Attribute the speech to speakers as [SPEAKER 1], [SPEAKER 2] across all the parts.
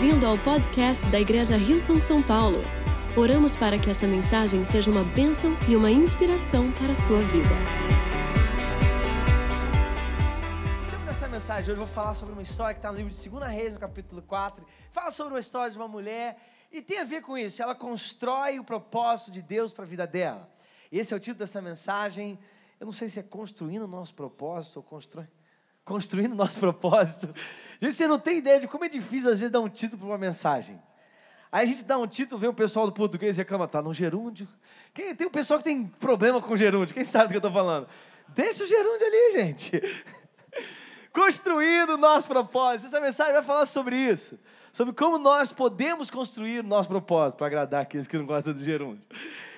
[SPEAKER 1] Bem-vindo ao podcast da Igreja Rio São Paulo. Oramos para que essa mensagem seja uma bênção e uma inspiração para a sua vida.
[SPEAKER 2] Então, nessa mensagem, hoje eu vou falar sobre uma história que está no livro de 2 Reis, no capítulo 4. Fala sobre uma história de uma mulher e tem a ver com isso. Ela constrói o propósito de Deus para a vida dela. Esse é o título dessa mensagem. Eu não sei se é construindo o nosso propósito ou constrói construindo nosso propósito. Gente, você não tem ideia de como é difícil às vezes dar um título para uma mensagem. Aí a gente dá um título, vem o pessoal do português e reclama, tá no gerúndio. Quem, tem um pessoal que tem problema com gerúndio, quem sabe do que eu estou falando? Deixa o gerúndio ali, gente. Construindo o nosso propósito. Essa mensagem vai falar sobre isso. Sobre como nós podemos construir o nosso propósito para agradar aqueles que não gostam do gerúndio.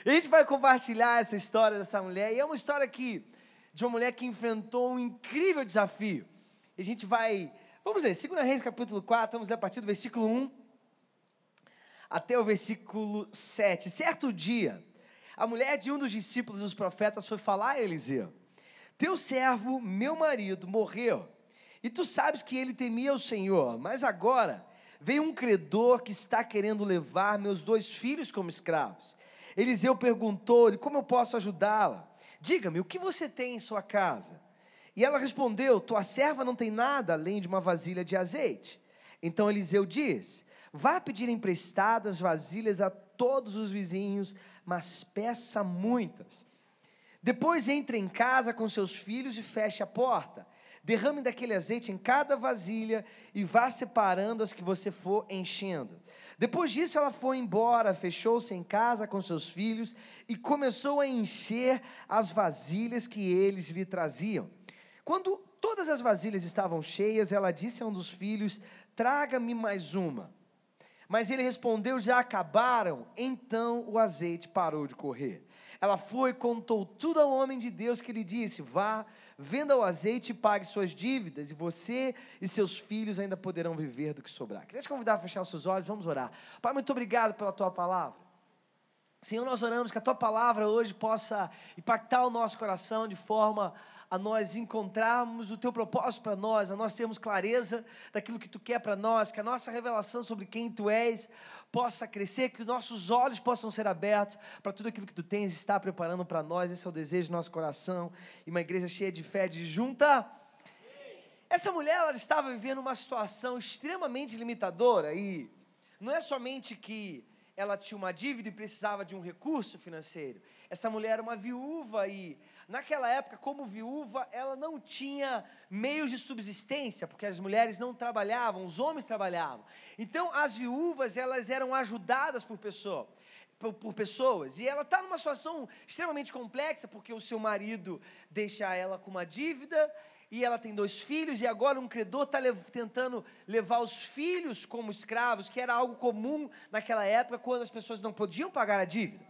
[SPEAKER 2] E a gente vai compartilhar essa história dessa mulher. E é uma história que de uma mulher que enfrentou um incrível desafio. A gente vai, vamos ler, 2 Reis capítulo 4, vamos ler a partir do versículo 1 até o versículo 7. Certo dia, a mulher de um dos discípulos dos profetas foi falar a Eliseu: Teu servo, meu marido, morreu, e tu sabes que ele temia o Senhor, mas agora veio um credor que está querendo levar meus dois filhos como escravos. Eliseu perguntou-lhe: Como eu posso ajudá-la? Diga-me, o que você tem em sua casa? E ela respondeu: Tua serva não tem nada além de uma vasilha de azeite. Então Eliseu diz: Vá pedir emprestadas vasilhas a todos os vizinhos, mas peça muitas. Depois entre em casa com seus filhos e feche a porta. Derrame daquele azeite em cada vasilha e vá separando as que você for enchendo. Depois disso, ela foi embora, fechou-se em casa com seus filhos e começou a encher as vasilhas que eles lhe traziam. Quando todas as vasilhas estavam cheias, ela disse a um dos filhos: Traga-me mais uma. Mas ele respondeu: Já acabaram. Então o azeite parou de correr. Ela foi e contou tudo ao homem de Deus que lhe disse: Vá, venda o azeite e pague suas dívidas, e você e seus filhos ainda poderão viver do que sobrar. Queria te convidar a fechar os seus olhos, vamos orar. Pai, muito obrigado pela tua palavra. Senhor, nós oramos que a tua palavra hoje possa impactar o nosso coração de forma a nós encontrarmos o teu propósito para nós, a nós termos clareza daquilo que tu quer para nós, que a nossa revelação sobre quem tu és possa crescer, que os nossos olhos possam ser abertos para tudo aquilo que tu tens e está preparando para nós. Esse é o desejo do nosso coração. E uma igreja cheia de fé, de junta. Essa mulher ela estava vivendo uma situação extremamente limitadora e não é somente que ela tinha uma dívida e precisava de um recurso financeiro. Essa mulher era uma viúva e Naquela época, como viúva, ela não tinha meios de subsistência, porque as mulheres não trabalhavam, os homens trabalhavam. Então, as viúvas, elas eram ajudadas por pessoa, por, pessoas. E ela está numa situação extremamente complexa, porque o seu marido deixa ela com uma dívida, e ela tem dois filhos, e agora um credor está lev tentando levar os filhos como escravos, que era algo comum naquela época, quando as pessoas não podiam pagar a dívida.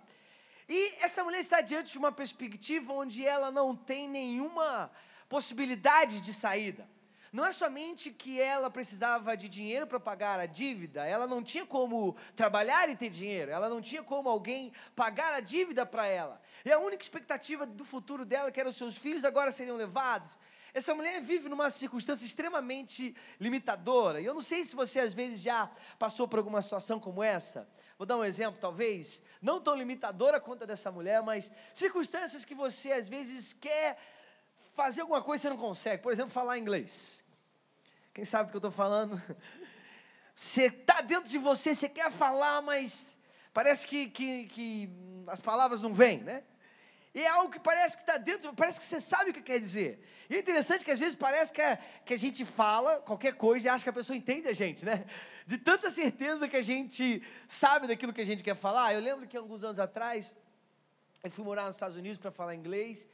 [SPEAKER 2] E essa mulher está diante de uma perspectiva onde ela não tem nenhuma possibilidade de saída. Não é somente que ela precisava de dinheiro para pagar a dívida, ela não tinha como trabalhar e ter dinheiro, ela não tinha como alguém pagar a dívida para ela. E a única expectativa do futuro dela, que eram os seus filhos, agora seriam levados. Essa mulher vive numa circunstância extremamente limitadora. E eu não sei se você às vezes já passou por alguma situação como essa. Vou dar um exemplo, talvez, não tão limitadora quanto a dessa mulher, mas circunstâncias que você às vezes quer fazer alguma coisa e você não consegue. Por exemplo, falar inglês. Quem sabe do que eu estou falando? Você está dentro de você, você quer falar, mas parece que, que, que as palavras não vêm, né? E é algo que parece que está dentro, parece que você sabe o que quer dizer. E é interessante que às vezes parece que a, que a gente fala qualquer coisa e acha que a pessoa entende a gente, né? De tanta certeza que a gente sabe daquilo que a gente quer falar. Eu lembro que alguns anos atrás, eu fui morar nos Estados Unidos para falar inglês,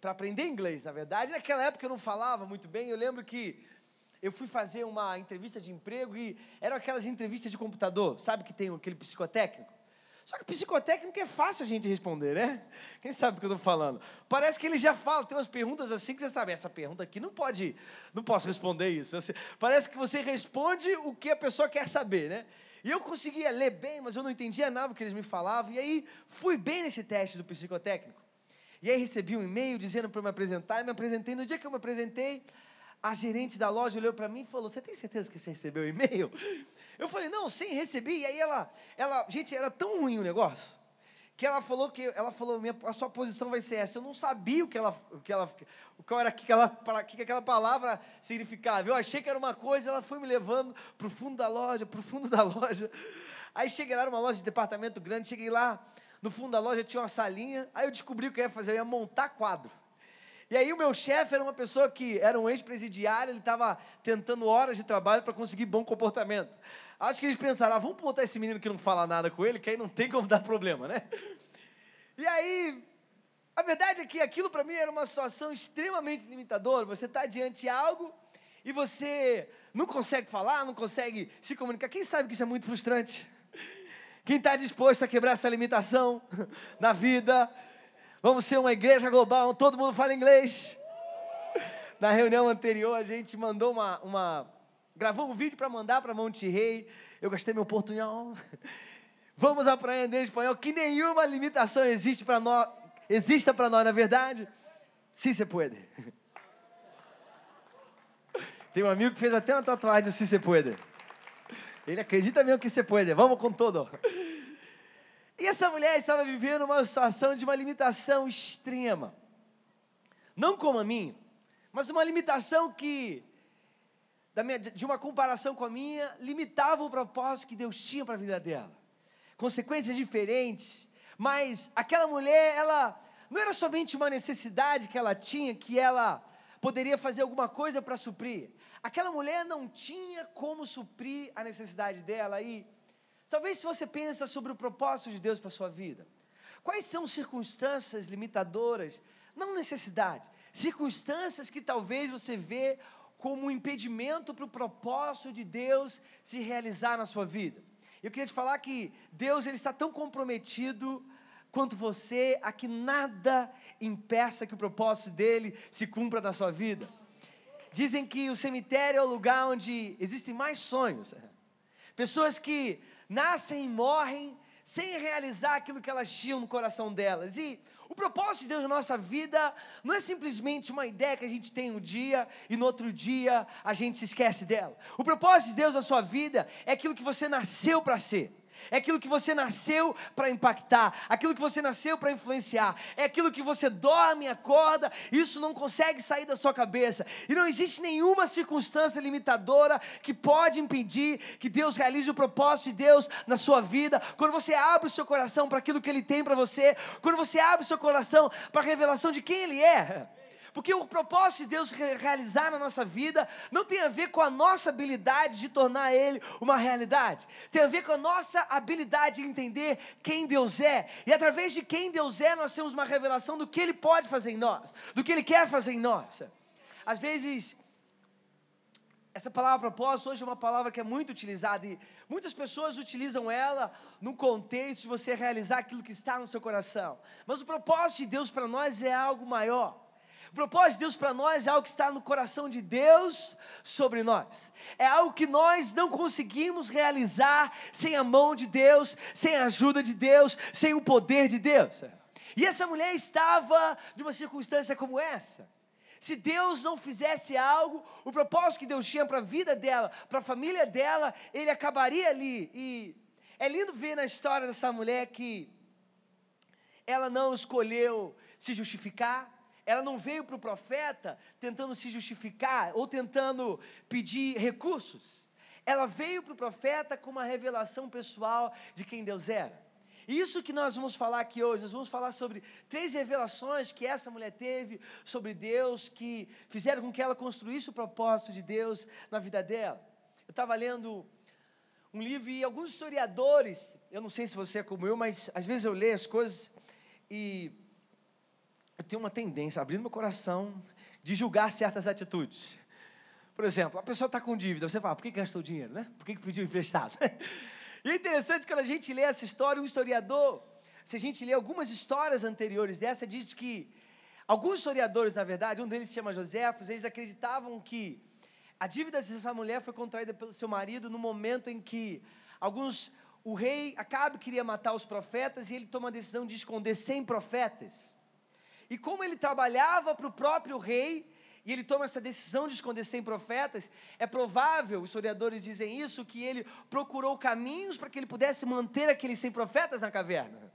[SPEAKER 2] para aprender inglês, na verdade. Naquela época eu não falava muito bem. Eu lembro que eu fui fazer uma entrevista de emprego e eram aquelas entrevistas de computador, sabe que tem aquele psicotécnico? Só que psicotécnico é fácil a gente responder, né? Quem sabe do que eu estou falando? Parece que ele já fala, tem umas perguntas assim que você sabe, essa pergunta aqui não pode, não posso responder isso. Parece que você responde o que a pessoa quer saber, né? E eu conseguia ler bem, mas eu não entendia nada do que eles me falavam. E aí fui bem nesse teste do psicotécnico. E aí recebi um e-mail dizendo para me apresentar, e me apresentei. No dia que eu me apresentei, a gerente da loja olhou para mim e falou: Você tem certeza que você recebeu o e-mail? Eu falei, não, sim, recebi. E aí ela, ela, gente, era tão ruim o negócio, que ela falou que, ela falou, minha, a sua posição vai ser essa. Eu não sabia o que ela, o que ela, que era que aquela, que aquela palavra significava. Eu achei que era uma coisa, ela foi me levando para o fundo da loja, para o fundo da loja. Aí cheguei lá, era uma loja de departamento grande, cheguei lá, no fundo da loja tinha uma salinha, aí eu descobri o que eu ia fazer, eu ia montar quadro. E aí o meu chefe era uma pessoa que era um ex-presidiário, ele estava tentando horas de trabalho para conseguir bom comportamento. Acho que eles pensaram, ah, vamos botar esse menino que não fala nada com ele, que aí não tem como dar problema, né? E aí, a verdade é que aquilo para mim era uma situação extremamente limitadora. Você está diante de algo e você não consegue falar, não consegue se comunicar. Quem sabe que isso é muito frustrante? Quem está disposto a quebrar essa limitação na vida? Vamos ser uma igreja global, todo mundo fala inglês. Na reunião anterior, a gente mandou uma, uma gravou um vídeo para mandar para Monte Rei. Eu gastei meu portunhol. Vamos aprender espanhol, que nenhuma limitação existe para nós, exista para nós, na verdade. Sim, você pode. Tem um amigo que fez até uma tatuagem do Sim, você pode. Ele acredita mesmo que você pode. Vamos com todo. E essa mulher estava vivendo uma situação de uma limitação extrema. Não como a minha, mas uma limitação que, minha, de uma comparação com a minha, limitava o propósito que Deus tinha para a vida dela. Consequências diferentes, mas aquela mulher, ela não era somente uma necessidade que ela tinha, que ela poderia fazer alguma coisa para suprir. Aquela mulher não tinha como suprir a necessidade dela e Talvez se você pensa sobre o propósito de Deus para sua vida, quais são circunstâncias limitadoras, não necessidade, circunstâncias que talvez você vê como um impedimento para o propósito de Deus se realizar na sua vida. Eu queria te falar que Deus ele está tão comprometido quanto você a que nada impeça que o propósito dele se cumpra na sua vida. Dizem que o cemitério é o lugar onde existem mais sonhos. Pessoas que nascem e morrem sem realizar aquilo que elas tinham no coração delas. E o propósito de Deus na nossa vida não é simplesmente uma ideia que a gente tem um dia e no outro dia a gente se esquece dela. O propósito de Deus na sua vida é aquilo que você nasceu para ser é aquilo que você nasceu para impactar, aquilo que você nasceu para influenciar, é aquilo que você dorme, acorda, isso não consegue sair da sua cabeça, e não existe nenhuma circunstância limitadora que pode impedir que Deus realize o propósito de Deus na sua vida, quando você abre o seu coração para aquilo que Ele tem para você, quando você abre o seu coração para a revelação de quem Ele é. Porque o propósito de Deus realizar na nossa vida não tem a ver com a nossa habilidade de tornar Ele uma realidade. Tem a ver com a nossa habilidade de entender quem Deus é. E através de quem Deus é, nós temos uma revelação do que Ele pode fazer em nós, do que Ele quer fazer em nós. Às vezes, essa palavra propósito hoje é uma palavra que é muito utilizada e muitas pessoas utilizam ela no contexto de você realizar aquilo que está no seu coração. Mas o propósito de Deus para nós é algo maior. O propósito de Deus para nós é algo que está no coração de Deus sobre nós. É algo que nós não conseguimos realizar sem a mão de Deus, sem a ajuda de Deus, sem o poder de Deus. E essa mulher estava de uma circunstância como essa. Se Deus não fizesse algo, o propósito que Deus tinha para a vida dela, para a família dela, ele acabaria ali. E é lindo ver na história dessa mulher que ela não escolheu se justificar, ela não veio para o profeta tentando se justificar ou tentando pedir recursos. Ela veio para o profeta com uma revelação pessoal de quem Deus era. Isso que nós vamos falar aqui hoje, nós vamos falar sobre três revelações que essa mulher teve sobre Deus, que fizeram com que ela construísse o propósito de Deus na vida dela. Eu estava lendo um livro e alguns historiadores, eu não sei se você é como eu, mas às vezes eu leio as coisas e eu tenho uma tendência, abrindo meu coração, de julgar certas atitudes. Por exemplo, a pessoa está com dívida, você fala, por que gastou dinheiro, né? Por que pediu emprestado? E é interessante quando a gente lê essa história, um historiador, se a gente lê algumas histórias anteriores dessa, diz que alguns historiadores, na verdade, um deles se chama Joséfos, eles acreditavam que a dívida dessa mulher foi contraída pelo seu marido no momento em que alguns o rei Acabe queria matar os profetas e ele toma a decisão de esconder 100 profetas. E como ele trabalhava para o próprio rei, e ele toma essa decisão de esconder 100 profetas, é provável, os historiadores dizem isso, que ele procurou caminhos para que ele pudesse manter aqueles 100 profetas na caverna.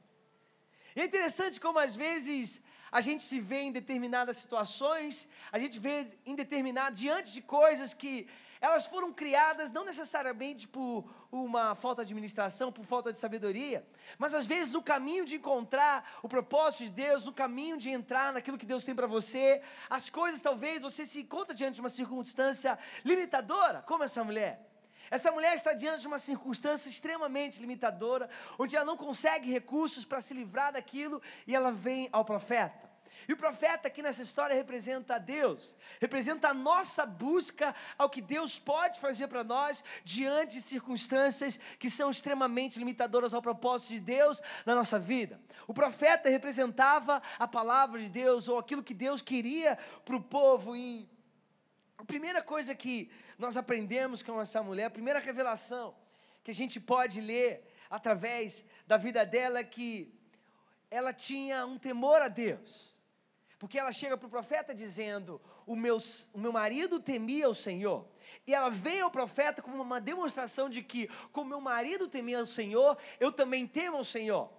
[SPEAKER 2] E é interessante como às vezes a gente se vê em determinadas situações, a gente vê em determinado, diante de coisas que elas foram criadas não necessariamente por uma falta de administração, por falta de sabedoria, mas às vezes no caminho de encontrar o propósito de Deus, no caminho de entrar naquilo que Deus tem para você, as coisas talvez você se encontra diante de uma circunstância limitadora, como essa mulher. Essa mulher está diante de uma circunstância extremamente limitadora, onde ela não consegue recursos para se livrar daquilo e ela vem ao profeta. E o profeta aqui nessa história representa a Deus, representa a nossa busca ao que Deus pode fazer para nós diante de circunstâncias que são extremamente limitadoras ao propósito de Deus na nossa vida. O profeta representava a palavra de Deus ou aquilo que Deus queria para o povo e a primeira coisa que nós aprendemos com essa mulher, a primeira revelação que a gente pode ler através da vida dela é que ela tinha um temor a Deus. Porque ela chega para o profeta dizendo: o meu, o meu marido temia o Senhor. E ela vem ao profeta como uma demonstração de que, como meu marido temia o Senhor, eu também temo o Senhor.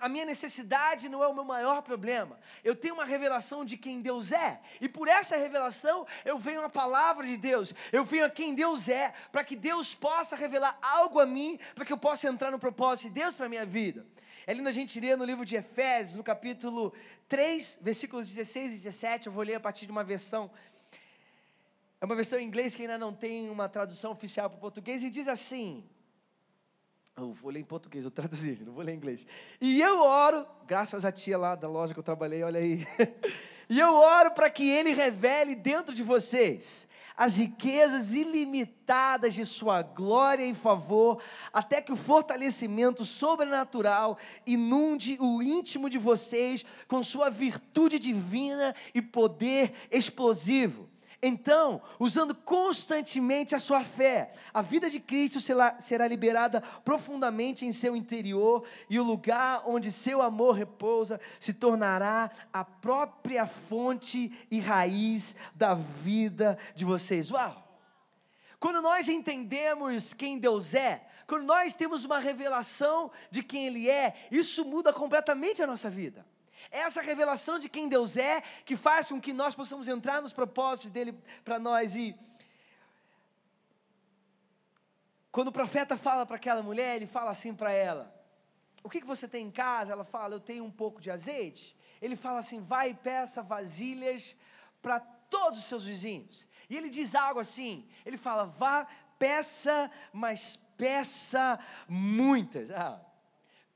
[SPEAKER 2] A minha necessidade não é o meu maior problema. Eu tenho uma revelação de quem Deus é. E por essa revelação, eu venho a palavra de Deus. Eu venho a quem Deus é, para que Deus possa revelar algo a mim, para que eu possa entrar no propósito de Deus para a minha vida. É lindo a gente ler no livro de Efésios, no capítulo 3, versículos 16 e 17. Eu vou ler a partir de uma versão. É uma versão em inglês que ainda não tem uma tradução oficial para o português e diz assim: eu vou ler em português, eu traduzi, não vou ler em inglês. E eu oro, graças à tia lá da loja que eu trabalhei, olha aí. e eu oro para que ele revele dentro de vocês as riquezas ilimitadas de sua glória e favor, até que o fortalecimento sobrenatural inunde o íntimo de vocês com sua virtude divina e poder explosivo. Então, usando constantemente a sua fé, a vida de Cristo será, liberada profundamente em seu interior e o lugar onde seu amor repousa se tornará a própria fonte e raiz da vida de vocês. Uau! Quando nós entendemos quem Deus é, quando nós temos uma revelação de quem Ele é, isso muda completamente a nossa vida. É essa revelação de quem Deus é que faz com que nós possamos entrar nos propósitos dele para nós. E quando o profeta fala para aquela mulher, ele fala assim para ela: O que, que você tem em casa? Ela fala: Eu tenho um pouco de azeite. Ele fala assim: Vai e peça vasilhas para todos os seus vizinhos. E ele diz algo assim: Ele fala: Vá, peça, mas peça muitas. Ah,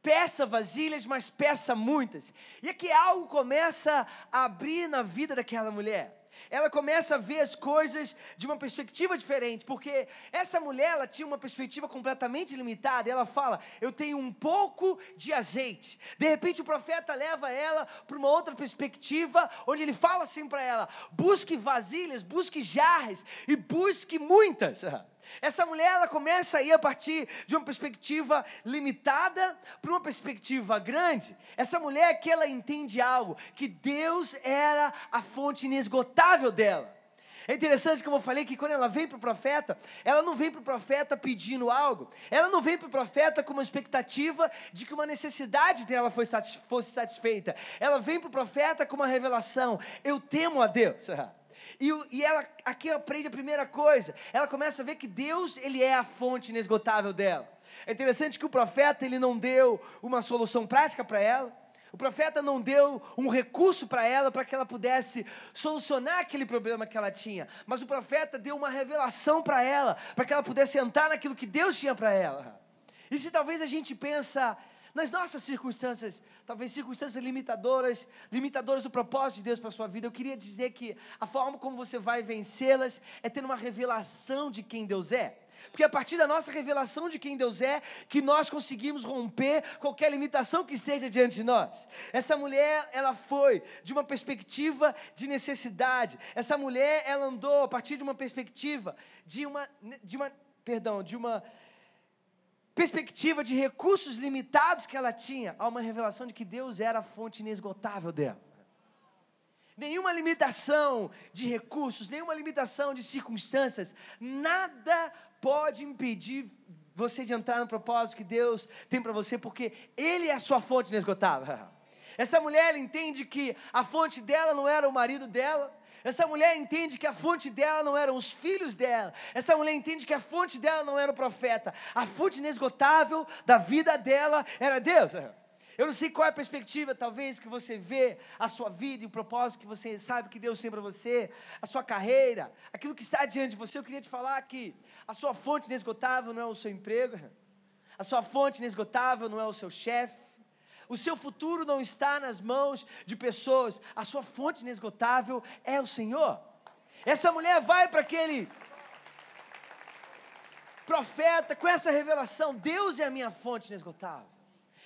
[SPEAKER 2] peça vasilhas, mas peça muitas. E aqui algo começa a abrir na vida daquela mulher. Ela começa a ver as coisas de uma perspectiva diferente, porque essa mulher ela tinha uma perspectiva completamente limitada. E ela fala: Eu tenho um pouco de azeite. De repente, o profeta leva ela para uma outra perspectiva, onde ele fala assim para ela: Busque vasilhas, busque jarras e busque muitas. Essa mulher ela começa a ir a partir de uma perspectiva limitada para uma perspectiva grande. Essa mulher que ela entende algo, que Deus era a fonte inesgotável dela. É interessante como eu falei que quando ela vem para o profeta, ela não vem para o profeta pedindo algo, ela não vem para o profeta com uma expectativa de que uma necessidade dela fosse satisfeita. Ela vem para o profeta com uma revelação: eu temo a Deus. E, e ela aqui aprende a primeira coisa. Ela começa a ver que Deus ele é a fonte inesgotável dela. É interessante que o profeta ele não deu uma solução prática para ela. O profeta não deu um recurso para ela para que ela pudesse solucionar aquele problema que ela tinha, mas o profeta deu uma revelação para ela, para que ela pudesse entrar naquilo que Deus tinha para ela. E se talvez a gente pensa, nas nossas circunstâncias, talvez circunstâncias limitadoras, limitadoras do propósito de Deus para a sua vida, eu queria dizer que a forma como você vai vencê-las é tendo uma revelação de quem Deus é. Porque é a partir da nossa revelação de quem Deus é, que nós conseguimos romper qualquer limitação que esteja diante de nós. Essa mulher, ela foi de uma perspectiva de necessidade. Essa mulher, ela andou a partir de uma perspectiva de uma, de uma perdão, de uma perspectiva de recursos limitados que ela tinha, há uma revelação de que Deus era a fonte inesgotável dela. nenhuma limitação de recursos, nenhuma limitação de circunstâncias, nada pode impedir você de entrar no propósito que Deus tem para você, porque Ele é a sua fonte inesgotável. Essa mulher entende que a fonte dela não era o marido dela, essa mulher entende que a fonte dela não eram os filhos dela. Essa mulher entende que a fonte dela não era o profeta. A fonte inesgotável da vida dela era Deus. Eu não sei qual é a perspectiva, talvez, que você vê a sua vida e o propósito que você sabe que Deus tem para você, a sua carreira, aquilo que está diante de você. Eu queria te falar que a sua fonte inesgotável não é o seu emprego, a sua fonte inesgotável não é o seu chefe, o seu futuro não está nas mãos de pessoas, a sua fonte inesgotável é o Senhor. Essa mulher vai para aquele profeta com essa revelação: Deus é a minha fonte inesgotável.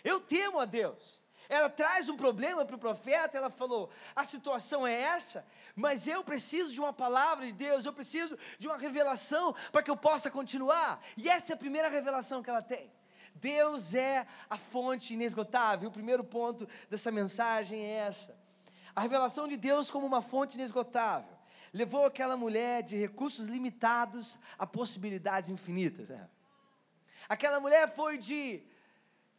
[SPEAKER 2] Eu temo a Deus. Ela traz um problema para o profeta, ela falou: a situação é essa, mas eu preciso de uma palavra de Deus, eu preciso de uma revelação para que eu possa continuar. E essa é a primeira revelação que ela tem. Deus é a fonte inesgotável. O primeiro ponto dessa mensagem é essa. A revelação de Deus como uma fonte inesgotável levou aquela mulher de recursos limitados a possibilidades infinitas. É. Aquela mulher foi de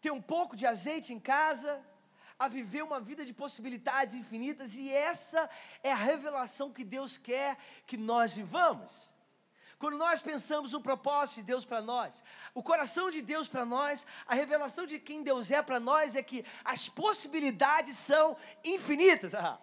[SPEAKER 2] ter um pouco de azeite em casa a viver uma vida de possibilidades infinitas, e essa é a revelação que Deus quer que nós vivamos. Quando nós pensamos no propósito de Deus para nós, o coração de Deus para nós, a revelação de quem Deus é para nós é que as possibilidades são infinitas. Ah,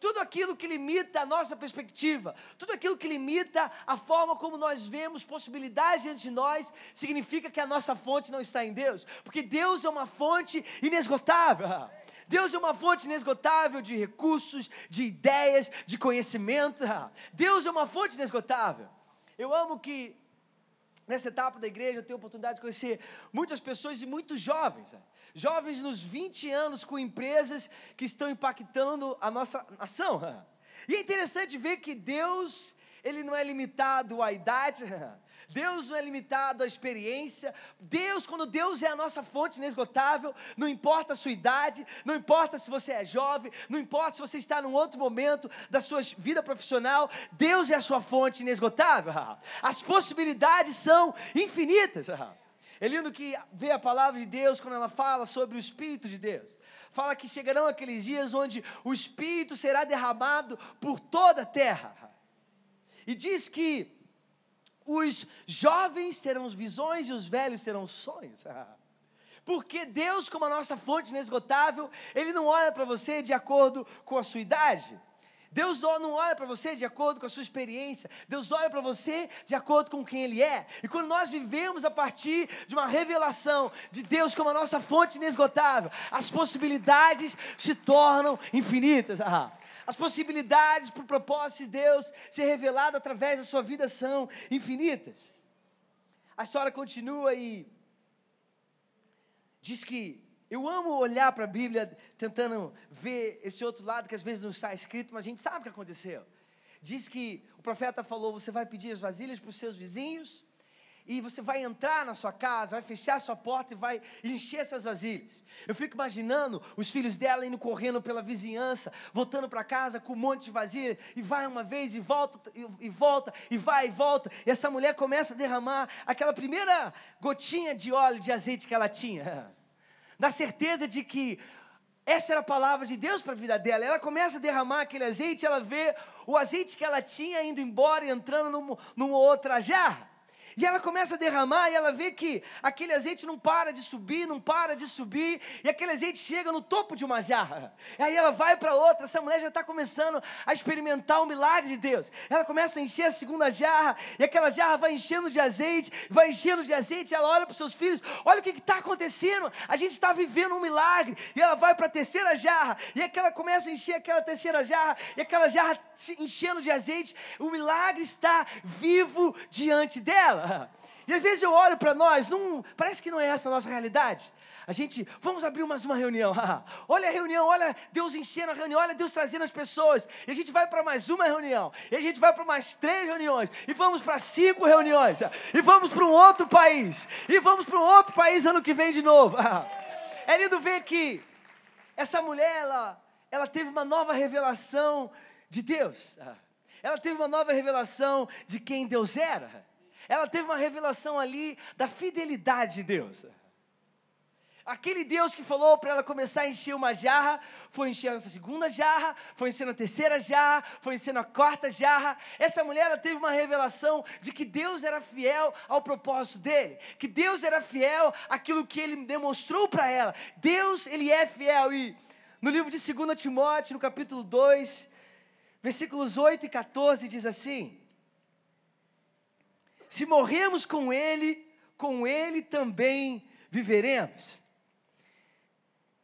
[SPEAKER 2] tudo aquilo que limita a nossa perspectiva, tudo aquilo que limita a forma como nós vemos possibilidades diante de nós, significa que a nossa fonte não está em Deus, porque Deus é uma fonte inesgotável. Ah, Deus é uma fonte inesgotável de recursos, de ideias, de conhecimento. Ah, Deus é uma fonte inesgotável. Eu amo que nessa etapa da igreja eu tenho a oportunidade de conhecer muitas pessoas e muitos jovens. Né? Jovens nos 20 anos com empresas que estão impactando a nossa nação. E é interessante ver que Deus, ele não é limitado à idade, Deus não é limitado à experiência. Deus, quando Deus é a nossa fonte inesgotável, não importa a sua idade, não importa se você é jovem, não importa se você está num outro momento da sua vida profissional, Deus é a sua fonte inesgotável. As possibilidades são infinitas. É lindo que vê a palavra de Deus quando ela fala sobre o Espírito de Deus. Fala que chegarão aqueles dias onde o Espírito será derramado por toda a terra. E diz que os jovens terão visões e os velhos terão sonhos. Porque Deus, como a nossa fonte inesgotável, Ele não olha para você de acordo com a sua idade. Deus não olha para você de acordo com a sua experiência, Deus olha para você de acordo com quem Ele é. E quando nós vivemos a partir de uma revelação de Deus como a nossa fonte inesgotável, as possibilidades se tornam infinitas. Ah, as possibilidades para o propósito de Deus ser revelado através da sua vida são infinitas. A história continua e diz que eu amo olhar para a Bíblia tentando ver esse outro lado que às vezes não está escrito, mas a gente sabe o que aconteceu. Diz que o profeta falou: você vai pedir as vasilhas para os seus vizinhos, e você vai entrar na sua casa, vai fechar a sua porta e vai encher essas vasilhas. Eu fico imaginando os filhos dela indo correndo pela vizinhança, voltando para casa com um monte de vasilha, e vai uma vez e volta, e, volta, e vai e volta. E essa mulher começa a derramar aquela primeira gotinha de óleo, de azeite que ela tinha, na certeza de que essa era a palavra de Deus para a vida dela. Ela começa a derramar aquele azeite, ela vê o azeite que ela tinha indo embora e entrando numa, numa outra jarra. E ela começa a derramar e ela vê que aquele azeite não para de subir, não para de subir, e aquele azeite chega no topo de uma jarra. E aí ela vai para outra, essa mulher já está começando a experimentar o milagre de Deus. Ela começa a encher a segunda jarra, e aquela jarra vai enchendo de azeite, vai enchendo de azeite, ela olha para os seus filhos: olha o que está acontecendo, a gente está vivendo um milagre. E ela vai para a terceira jarra, e aquela começa a encher aquela terceira jarra, e aquela jarra enchendo de azeite, o milagre está vivo diante dela. E às vezes eu olho para nós, não, parece que não é essa a nossa realidade. A gente, vamos abrir mais uma reunião. olha a reunião, olha Deus enchendo a reunião, olha Deus trazendo as pessoas. E a gente vai para mais uma reunião. E a gente vai para mais três reuniões. E vamos para cinco reuniões. E vamos para um outro país. E vamos para um outro país ano que vem de novo. É lindo ver que essa mulher, ela, ela teve uma nova revelação de Deus. Ela teve uma nova revelação de quem Deus era. Ela teve uma revelação ali da fidelidade de Deus. Aquele Deus que falou para ela começar a encher uma jarra, foi enchendo a segunda jarra, foi enchendo a terceira jarra, foi enchendo a quarta jarra. Essa mulher ela teve uma revelação de que Deus era fiel ao propósito dele, que Deus era fiel àquilo que ele demonstrou para ela. Deus, ele é fiel. E no livro de 2 Timóteo, no capítulo 2, versículos 8 e 14, diz assim: Se morremos com ele, com ele também viveremos.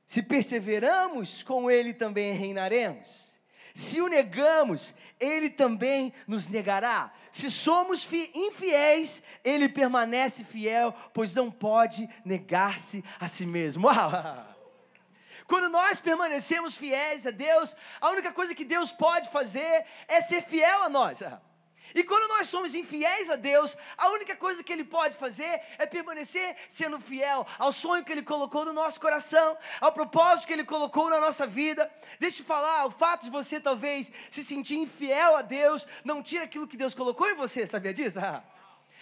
[SPEAKER 2] Se perseveramos, com Ele também reinaremos. Se o negamos, Ele também nos negará. Se somos infiéis, Ele permanece fiel, pois não pode negar-se a si mesmo. Quando nós permanecemos fiéis a Deus, a única coisa que Deus pode fazer é ser fiel a nós. E quando nós somos infiéis a Deus, a única coisa que Ele pode fazer é permanecer sendo fiel ao sonho que Ele colocou no nosso coração, ao propósito que Ele colocou na nossa vida. Deixa eu falar, o fato de você talvez se sentir infiel a Deus não tira aquilo que Deus colocou em você, sabia disso?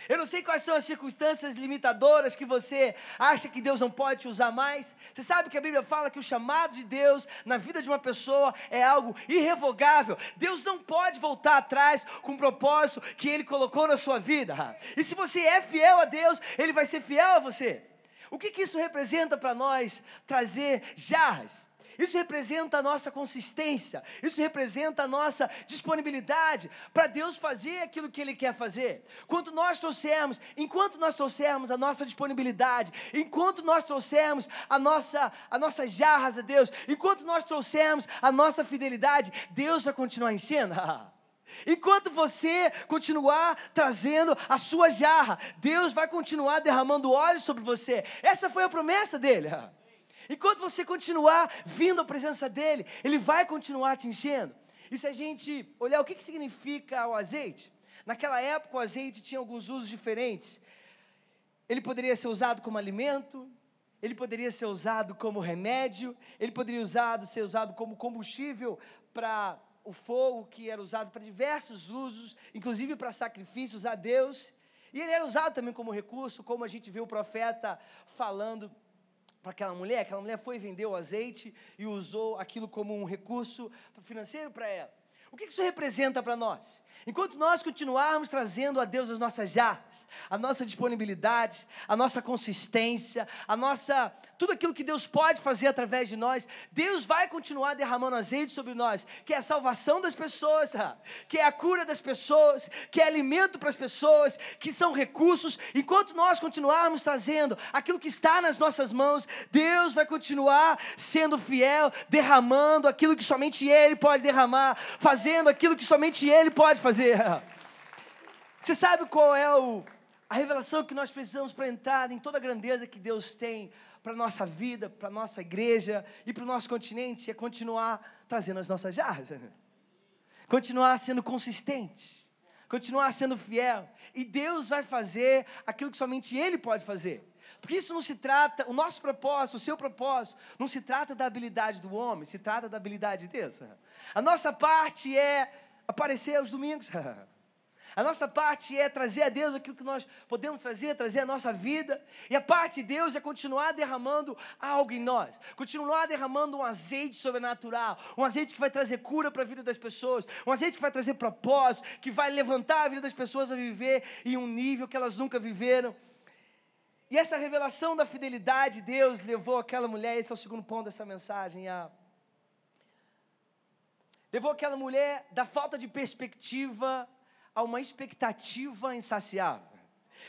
[SPEAKER 2] Eu não sei quais são as circunstâncias limitadoras que você acha que Deus não pode te usar mais. Você sabe que a Bíblia fala que o chamado de Deus na vida de uma pessoa é algo irrevogável. Deus não pode voltar atrás com o propósito que Ele colocou na sua vida. E se você é fiel a Deus, Ele vai ser fiel a você. O que, que isso representa para nós? Trazer jarras isso representa a nossa consistência, isso representa a nossa disponibilidade para Deus fazer aquilo que Ele quer fazer. Quando nós trouxermos, enquanto nós trouxermos a nossa disponibilidade, enquanto nós trouxermos a nossa, a nossas jarras a Deus, enquanto nós trouxermos a nossa fidelidade, Deus vai continuar enchendo. Enquanto você continuar trazendo a sua jarra, Deus vai continuar derramando óleo sobre você. Essa foi a promessa dele. Enquanto você continuar vindo à presença dele, ele vai continuar te enchendo. E se a gente olhar o que, que significa o azeite, naquela época o azeite tinha alguns usos diferentes. Ele poderia ser usado como alimento, ele poderia ser usado como remédio, ele poderia usado, ser usado como combustível para o fogo, que era usado para diversos usos, inclusive para sacrifícios a Deus. E ele era usado também como recurso, como a gente vê o profeta falando para aquela mulher, aquela mulher foi vender o azeite e usou aquilo como um recurso financeiro para ela. O que isso representa para nós? Enquanto nós continuarmos trazendo a Deus as nossas jarras, a nossa disponibilidade, a nossa consistência, a nossa tudo aquilo que Deus pode fazer através de nós, Deus vai continuar derramando azeite sobre nós, que é a salvação das pessoas, que é a cura das pessoas, que é alimento para as pessoas, que são recursos. Enquanto nós continuarmos trazendo aquilo que está nas nossas mãos, Deus vai continuar sendo fiel, derramando aquilo que somente Ele pode derramar, fazendo aquilo que somente Ele pode fazer. Você sabe qual é o, a revelação que nós precisamos para entrar em toda a grandeza que Deus tem para a nossa vida, para a nossa igreja e para o nosso continente? É continuar trazendo as nossas jarras, continuar sendo consistente, continuar sendo fiel. E Deus vai fazer aquilo que somente Ele pode fazer. Porque isso não se trata, o nosso propósito, o seu propósito, não se trata da habilidade do homem, se trata da habilidade de Deus. A nossa parte é aparecer aos domingos. A nossa parte é trazer a Deus aquilo que nós podemos trazer, trazer a nossa vida. E a parte de Deus é continuar derramando algo em nós, continuar derramando um azeite sobrenatural, um azeite que vai trazer cura para a vida das pessoas, um azeite que vai trazer propósito, que vai levantar a vida das pessoas a viver em um nível que elas nunca viveram. E essa revelação da fidelidade de Deus levou aquela mulher, esse é o segundo ponto dessa mensagem, a levou aquela mulher da falta de perspectiva a uma expectativa insaciável.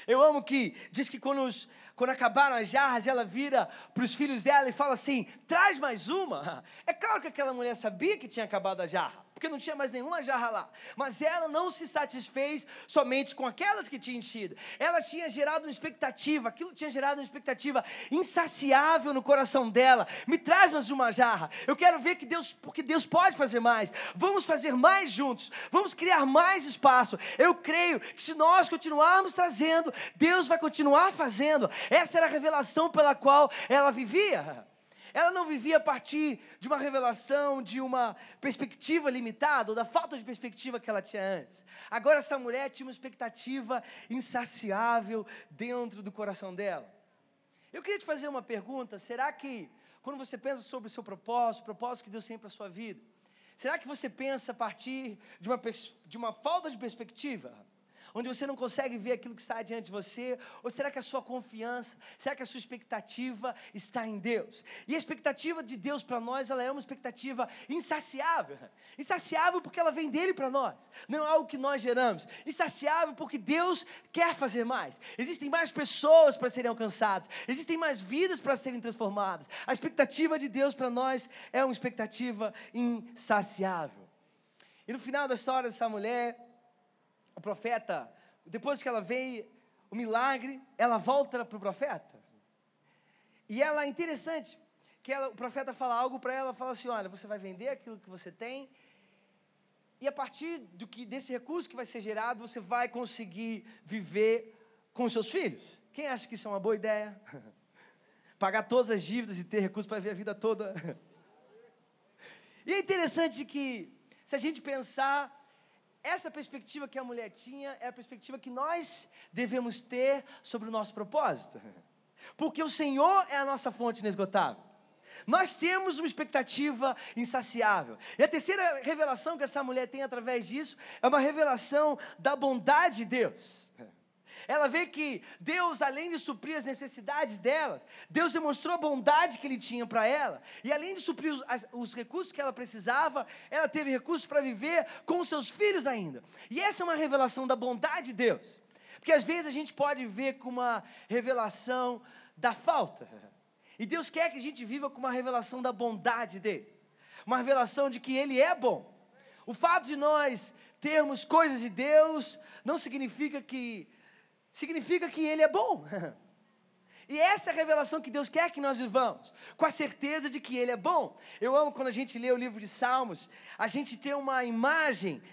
[SPEAKER 2] Eu amo que diz que quando, os, quando acabaram as jarras, ela vira para os filhos dela e fala assim: traz mais uma. É claro que aquela mulher sabia que tinha acabado a jarra porque não tinha mais nenhuma jarra lá. Mas ela não se satisfez somente com aquelas que tinha enchido. Ela tinha gerado uma expectativa, aquilo tinha gerado uma expectativa insaciável no coração dela. Me traz mais uma jarra. Eu quero ver que Deus, porque Deus pode fazer mais. Vamos fazer mais juntos. Vamos criar mais espaço. Eu creio que se nós continuarmos trazendo, Deus vai continuar fazendo. Essa era a revelação pela qual ela vivia. Ela não vivia a partir de uma revelação, de uma perspectiva limitada, ou da falta de perspectiva que ela tinha antes. Agora, essa mulher tinha uma expectativa insaciável dentro do coração dela. Eu queria te fazer uma pergunta: será que, quando você pensa sobre o seu propósito, o propósito que Deus tem para a sua vida, será que você pensa a partir de uma, de uma falta de perspectiva? Onde você não consegue ver aquilo que está diante de você? Ou será que a sua confiança, será que a sua expectativa está em Deus? E a expectativa de Deus para nós, ela é uma expectativa insaciável. Insaciável porque ela vem dele para nós, não é algo que nós geramos. Insaciável porque Deus quer fazer mais. Existem mais pessoas para serem alcançadas, existem mais vidas para serem transformadas. A expectativa de Deus para nós é uma expectativa insaciável. E no final da história dessa mulher, o profeta, depois que ela veio, o milagre, ela volta para o profeta. E ela é interessante, que ela, o profeta fala algo para ela, fala assim: olha, você vai vender aquilo que você tem, e a partir do que, desse recurso que vai ser gerado, você vai conseguir viver com seus filhos. Quem acha que isso é uma boa ideia? Pagar todas as dívidas e ter recursos para viver a vida toda. E é interessante que, se a gente pensar essa perspectiva que a mulher tinha é a perspectiva que nós devemos ter sobre o nosso propósito. Porque o Senhor é a nossa fonte inesgotável. Nós temos uma expectativa insaciável. E a terceira revelação que essa mulher tem através disso é uma revelação da bondade de Deus. Ela vê que Deus, além de suprir as necessidades delas, Deus demonstrou a bondade que Ele tinha para ela. E além de suprir os, as, os recursos que ela precisava, ela teve recursos para viver com seus filhos ainda. E essa é uma revelação da bondade de Deus. Porque às vezes a gente pode ver com uma revelação da falta. E Deus quer que a gente viva com uma revelação da bondade dele. Uma revelação de que Ele é bom. O fato de nós termos coisas de Deus não significa que significa que Ele é bom. E essa é a revelação que Deus quer que nós vivamos, com a certeza de que Ele é bom. Eu amo quando a gente lê o livro de Salmos, a gente tem uma imagem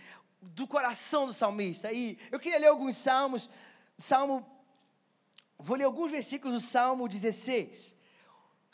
[SPEAKER 2] do coração do salmista. E eu queria ler alguns salmos, Salmo, vou ler alguns versículos do Salmo 16.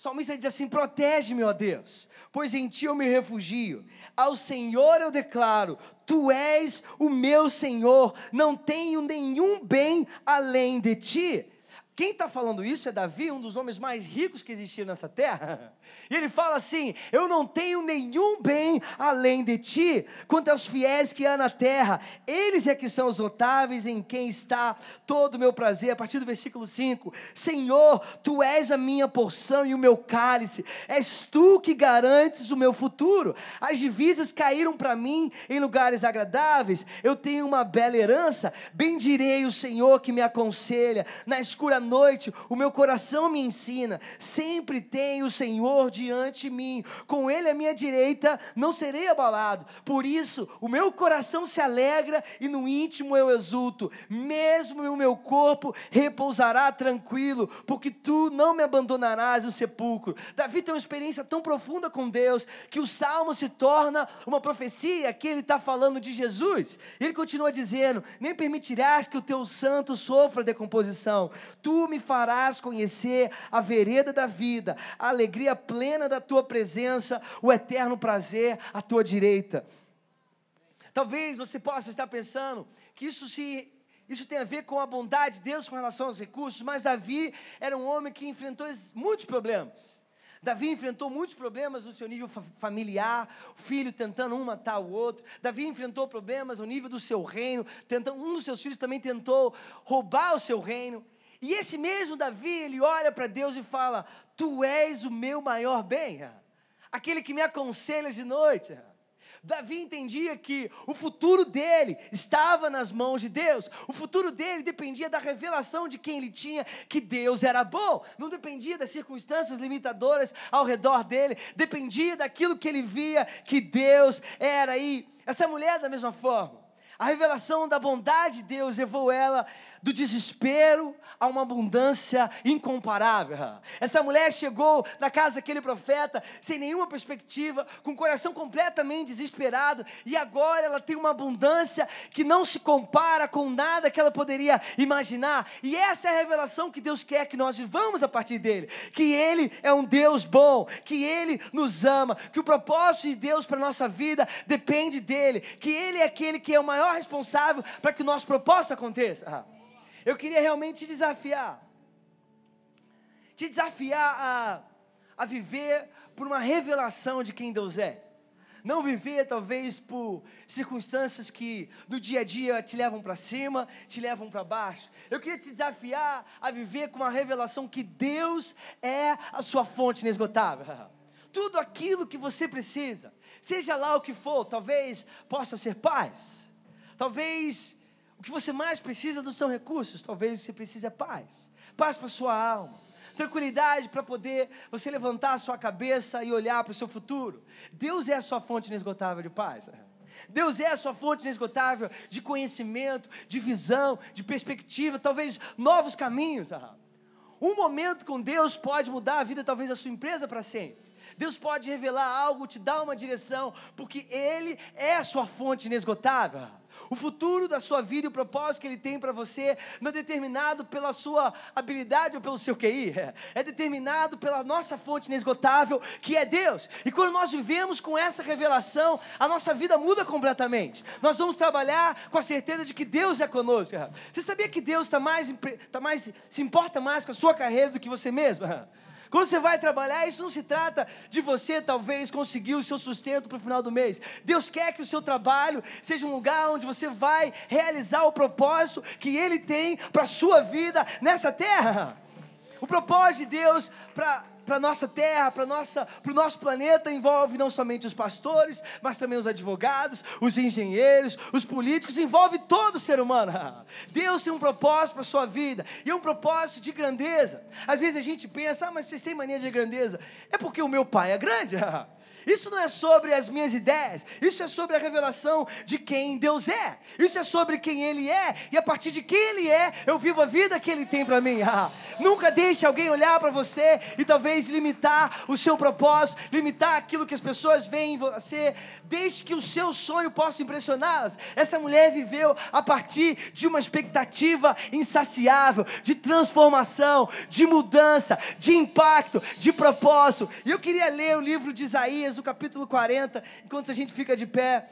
[SPEAKER 2] O salmista diz assim: Protege-me, ó Deus, pois em ti eu me refugio. Ao Senhor eu declaro: Tu és o meu Senhor, não tenho nenhum bem além de ti. Quem está falando isso é Davi, um dos homens mais ricos que existiram nessa terra. E ele fala assim: Eu não tenho nenhum bem além de ti, quanto aos fiéis que há na terra, eles é que são os notáveis em quem está todo o meu prazer. A partir do versículo 5: Senhor, tu és a minha porção e o meu cálice, és tu que garantes o meu futuro. As divisas caíram para mim em lugares agradáveis, eu tenho uma bela herança. Bendirei o Senhor que me aconselha, na escura noite o meu coração me ensina, sempre tenho o Senhor diante de mim, com Ele à minha direita não serei abalado. Por isso, o meu coração se alegra e no íntimo eu exulto, mesmo o meu corpo repousará tranquilo, porque tu não me abandonarás no sepulcro. Davi tem uma experiência tão profunda com Deus que o salmo se torna uma profecia que ele está falando de Jesus. Ele continua dizendo: Nem permitirás que o teu santo sofra decomposição. Tu me farás conhecer a vereda da vida, a alegria plena da tua presença, o eterno prazer à tua direita. Talvez você possa estar pensando que isso se isso tem a ver com a bondade de Deus com relação aos recursos, mas Davi era um homem que enfrentou muitos problemas. Davi enfrentou muitos problemas no seu nível familiar, o filho tentando um matar o outro. Davi enfrentou problemas no nível do seu reino, tentando um dos seus filhos também tentou roubar o seu reino. E esse mesmo Davi, ele olha para Deus e fala: Tu és o meu maior bem, aquele que me aconselha de noite. Davi entendia que o futuro dele estava nas mãos de Deus, o futuro dele dependia da revelação de quem ele tinha, que Deus era bom, não dependia das circunstâncias limitadoras ao redor dele, dependia daquilo que ele via, que Deus era aí. Essa mulher, da mesma forma, a revelação da bondade de Deus levou ela do desespero a uma abundância incomparável. Essa mulher chegou na casa daquele profeta sem nenhuma perspectiva, com o coração completamente desesperado, e agora ela tem uma abundância que não se compara com nada que ela poderia imaginar. E essa é a revelação que Deus quer que nós vivamos a partir dele, que ele é um Deus bom, que ele nos ama, que o propósito de Deus para nossa vida depende dele, que ele é aquele que é o maior responsável para que o nosso propósito aconteça. Eu queria realmente te desafiar. Te desafiar a, a viver por uma revelação de quem Deus é. Não viver, talvez, por circunstâncias que do dia a dia te levam para cima, te levam para baixo. Eu queria te desafiar a viver com uma revelação que Deus é a sua fonte inesgotável. Tudo aquilo que você precisa, seja lá o que for, talvez possa ser paz, talvez o que você mais precisa não são recursos, talvez você precise é paz. Paz para sua alma. Tranquilidade para poder você levantar a sua cabeça e olhar para o seu futuro. Deus é a sua fonte inesgotável de paz. Deus é a sua fonte inesgotável de conhecimento, de visão, de perspectiva, talvez novos caminhos. Um momento com Deus pode mudar a vida, talvez, da sua empresa para sempre. Deus pode revelar algo, te dar uma direção, porque Ele é a sua fonte inesgotável. O futuro da sua vida e o propósito que Ele tem para você não é determinado pela sua habilidade ou pelo seu QI, é determinado pela nossa fonte inesgotável, que é Deus. E quando nós vivemos com essa revelação, a nossa vida muda completamente. Nós vamos trabalhar com a certeza de que Deus é conosco. Você sabia que Deus está mais, tá mais, se importa mais com a sua carreira do que você mesmo? Quando você vai trabalhar, isso não se trata de você talvez conseguir o seu sustento para o final do mês. Deus quer que o seu trabalho seja um lugar onde você vai realizar o propósito que Ele tem para a sua vida nessa terra. O propósito de Deus para para a nossa terra, para o nosso planeta, envolve não somente os pastores, mas também os advogados, os engenheiros, os políticos, envolve todo ser humano. Deus tem um propósito para a sua vida, e é um propósito de grandeza. Às vezes a gente pensa, ah, mas vocês têm mania de grandeza. É porque o meu pai é grande. Isso não é sobre as minhas ideias, isso é sobre a revelação de quem Deus é. Isso é sobre quem Ele é, e a partir de quem Ele é, eu vivo a vida que Ele tem para mim. nunca deixe alguém olhar para você e talvez limitar o seu propósito, limitar aquilo que as pessoas veem em você. Deixe que o seu sonho possa impressioná-las. Essa mulher viveu a partir de uma expectativa insaciável, de transformação, de mudança, de impacto, de propósito. E eu queria ler o livro de Isaías no capítulo 40, enquanto a gente fica de pé.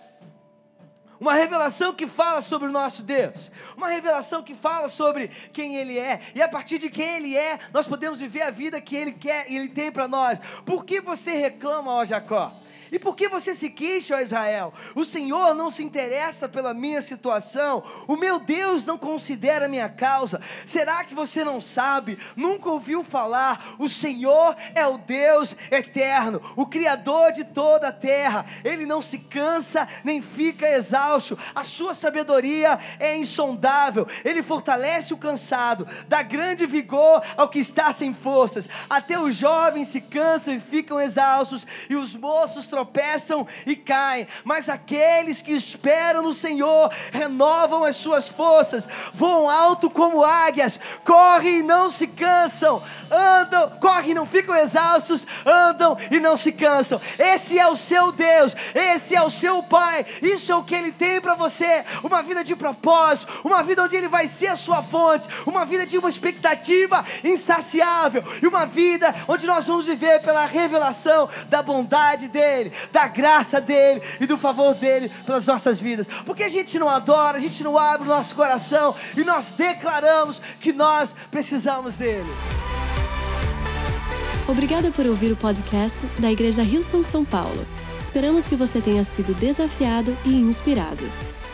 [SPEAKER 2] Uma revelação que fala sobre o nosso Deus, uma revelação que fala sobre quem Ele é, e a partir de quem Ele é, nós podemos viver a vida que Ele quer e Ele tem para nós. Por que você reclama, ó Jacó? E por que você se queixa, ó Israel? O Senhor não se interessa pela minha situação, o meu Deus não considera a minha causa. Será que você não sabe? Nunca ouviu falar? O Senhor é o Deus eterno, o Criador de toda a terra. Ele não se cansa nem fica exausto. A sua sabedoria é insondável. Ele fortalece o cansado, dá grande vigor ao que está sem forças. Até os jovens se cansam e ficam exaustos, e os moços tropeçam e caem, mas aqueles que esperam no Senhor renovam as suas forças, voam alto como águias, correm e não se cansam, andam, correm e não ficam exaustos, andam e não se cansam. Esse é o seu Deus, esse é o seu Pai, isso é o que Ele tem para você: uma vida de propósito, uma vida onde Ele vai ser a sua fonte, uma vida de uma expectativa insaciável e uma vida onde nós vamos viver pela revelação da bondade dEle dele, da graça dele e do favor dele pelas nossas vidas. Porque a gente não adora, a gente não abre o nosso coração e nós declaramos que nós precisamos dele.
[SPEAKER 1] Obrigada por ouvir o podcast da Igreja Rio São São Paulo. Esperamos que você tenha sido desafiado e inspirado.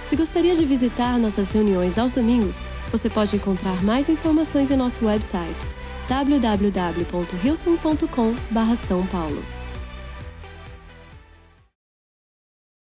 [SPEAKER 1] Se gostaria de visitar nossas reuniões aos domingos, você pode encontrar mais informações em nosso website www.rilson.com/são paulo.